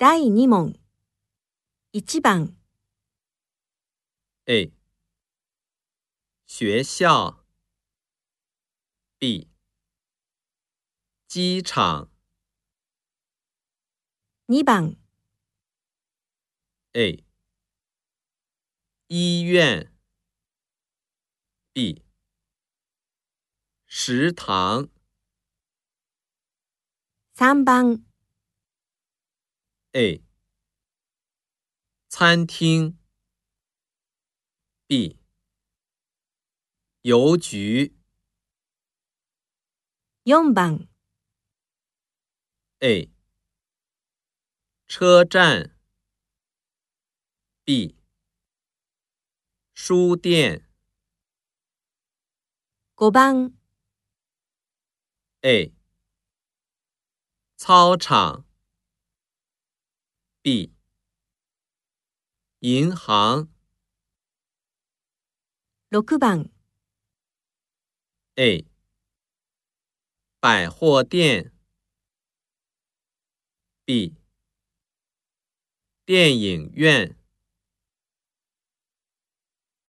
第二问，一、番，A，学校，B，机场。二、番，A，医院，B，食堂。三、番。a，餐厅。b，邮局。四番。a，车站。b，书店。五番。a，操场。B，银行。六番。A，百货店。B，电影院。